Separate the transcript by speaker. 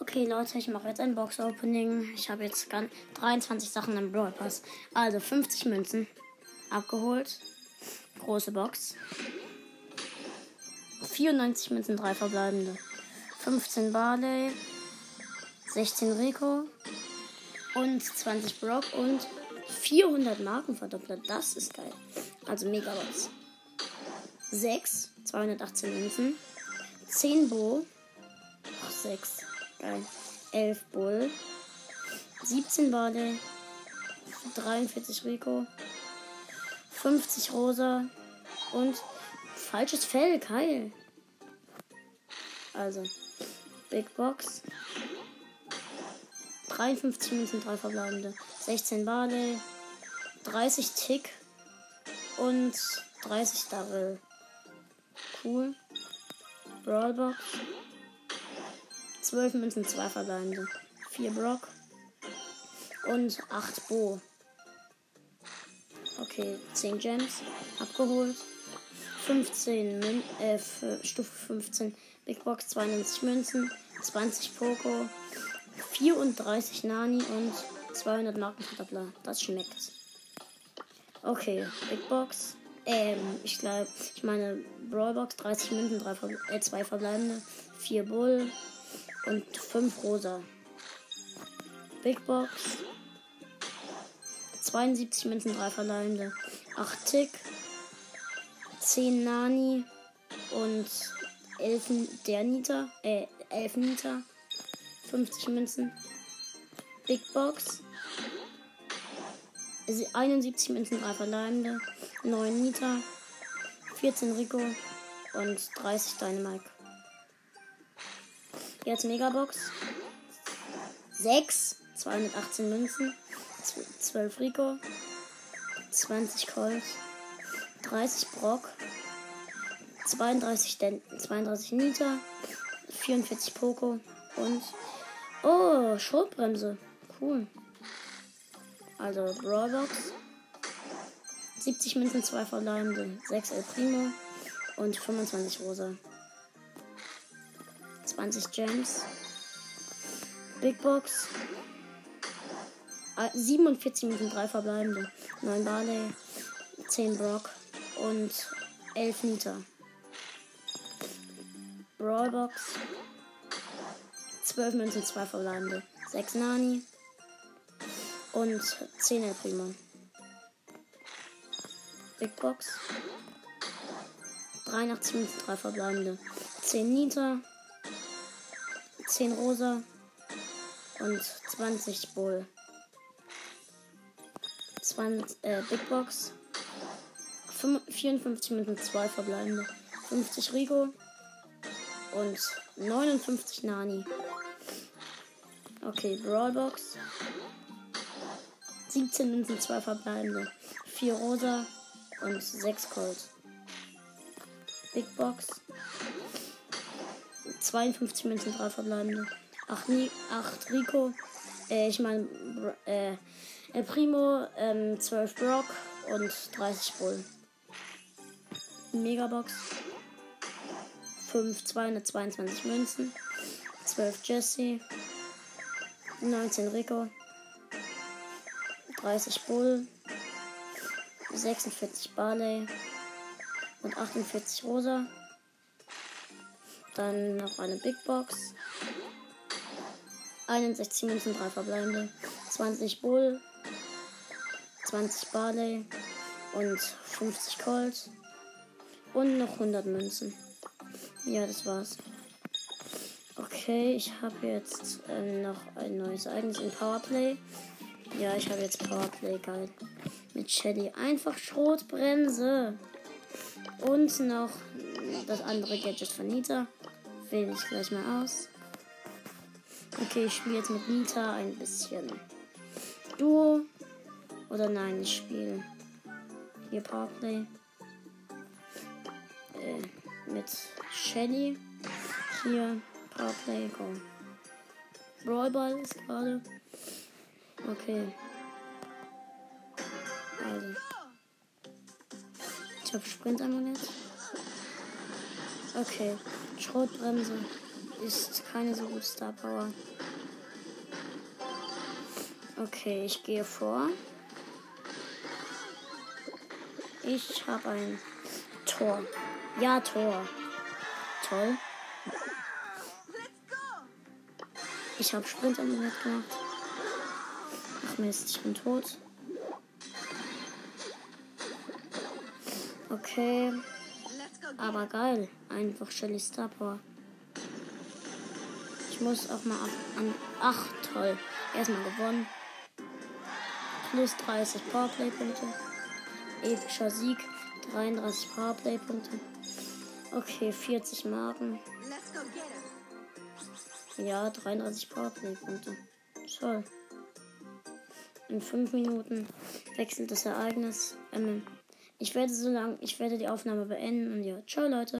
Speaker 1: Okay, Leute, ich mache jetzt ein Box-Opening. Ich habe jetzt ganz 23 Sachen im Brawl Pass. Also 50 Münzen abgeholt. Große Box. 94 Münzen, 3 verbleibende. 15 Barley. 16 Rico. Und 20 Brock und 400 Marken verdoppelt. Das ist geil. Also Megabox. 6, 218 Münzen. 10 Bo. Ach, 6. Geil. 11 Bull. 17 Bade. 43 Rico. 50 Rosa. Und falsches Fell. Geil. Also. Big Box. 53 Münzen, 3 verbleibende. 16 Barley. 30 Tick. Und 30 Double. Cool. Brawlbox. 12 Münzen, 2 verbleibende. 4 Brock. Und 8 Bo. Okay, 10 Gems. Abgeholt. 15 Mün äh, Stufe 15. Big Box 92 Münzen. 20 Poco. 34 Nani und 200 Markenverdoppler. Das schmeckt. Okay, Big Box. Ähm, ich glaube, ich meine Brawlbox, 30 Münzen, 3 äh, 2 verbleibende, 4 Bull und 5 Rosa. Big Box. 72 Münzen, 3 verbleibende, 8 Tick, 10 Nani und 11 der Nita, äh, 11 Nita, 50 Münzen. Big Box. 71 Münzen, 3 verbleibende. 9 Nita, 14 Rico und 30 Dynamite. Jetzt Megabox. 6, 218 Münzen, 12 Rico, 20 Colt, 30 Brock, 32, Den 32 Nita, 44 Poco und Oh, Schrotbremse. Cool. Also Brawlbox. 70 Münzen, 2 verbleibende, 6 El Primo und 25 Rosa. 20 Gems. Big Box. 47 Münzen, 3 verbleibende, 9 Barley, 10 Brock und 11 Nita. Brawlbox. 12 Münzen, 2 verbleibende, 6 Nani und 10 El Primo. Big Box. 83 Münzen, 3 verbleibende. 10 Nita. 10 Rosa. Und 20 Bull. 20, äh, Big Box. 54 Münzen, 2 verbleibende. 50 Rico. Und 59 Nani. Okay, Brawlbox. 17 Münzen, 2 verbleibende. 4 Rosa und 6 Cold. Big Box. 52 Münzen, 3 verbleibende. 8, 8 Rico. Äh, ich meine, äh, El Primo, ähm, 12 Brock und 30 Bull. Megabox. 5, 222 Münzen. 12 Jesse. 19 Rico. 30 Bull. 46 Barley und 48 Rosa. Dann noch eine Big Box. 61 Münzen, 3 verbleibende. 20 Bull. 20 Barley und 50 Colt. Und noch 100 Münzen. Ja, das war's. Okay, ich habe jetzt äh, noch ein neues Ereignis in Powerplay. Ja, ich habe jetzt Powerplay, geil mit Shelly. Einfach Schrotbremse. Und noch das andere Gadget von Nita. Wähle ich gleich mal aus. Okay, ich spiele jetzt mit Nita ein bisschen Duo. Oder nein, ich spiele hier Powerplay. Äh, mit Shelly. Hier Powerplay. Go. Brawlball ist gerade. Okay. Also. Ich habe Sprintamulett. Okay. Schrotbremse. ist keine so gute Star Power. Okay, ich gehe vor. Ich habe ein Tor. Ja, Tor. Toll. Ich habe Sprint an gemacht. Ach Mist, ich bin tot. Okay. Aber geil. Einfach Shelly Star Power. Ich muss auch mal an. Ach, toll. Erstmal gewonnen. Plus 30 Powerplay-Punkte. Epischer Sieg. 33 Powerplay-Punkte. Okay, 40 Marken. Ja, 33 Powerplay-Punkte. Toll. In 5 Minuten wechselt das Ereignis. Ähm, ich werde so lang, ich werde die Aufnahme beenden und ja, ciao Leute.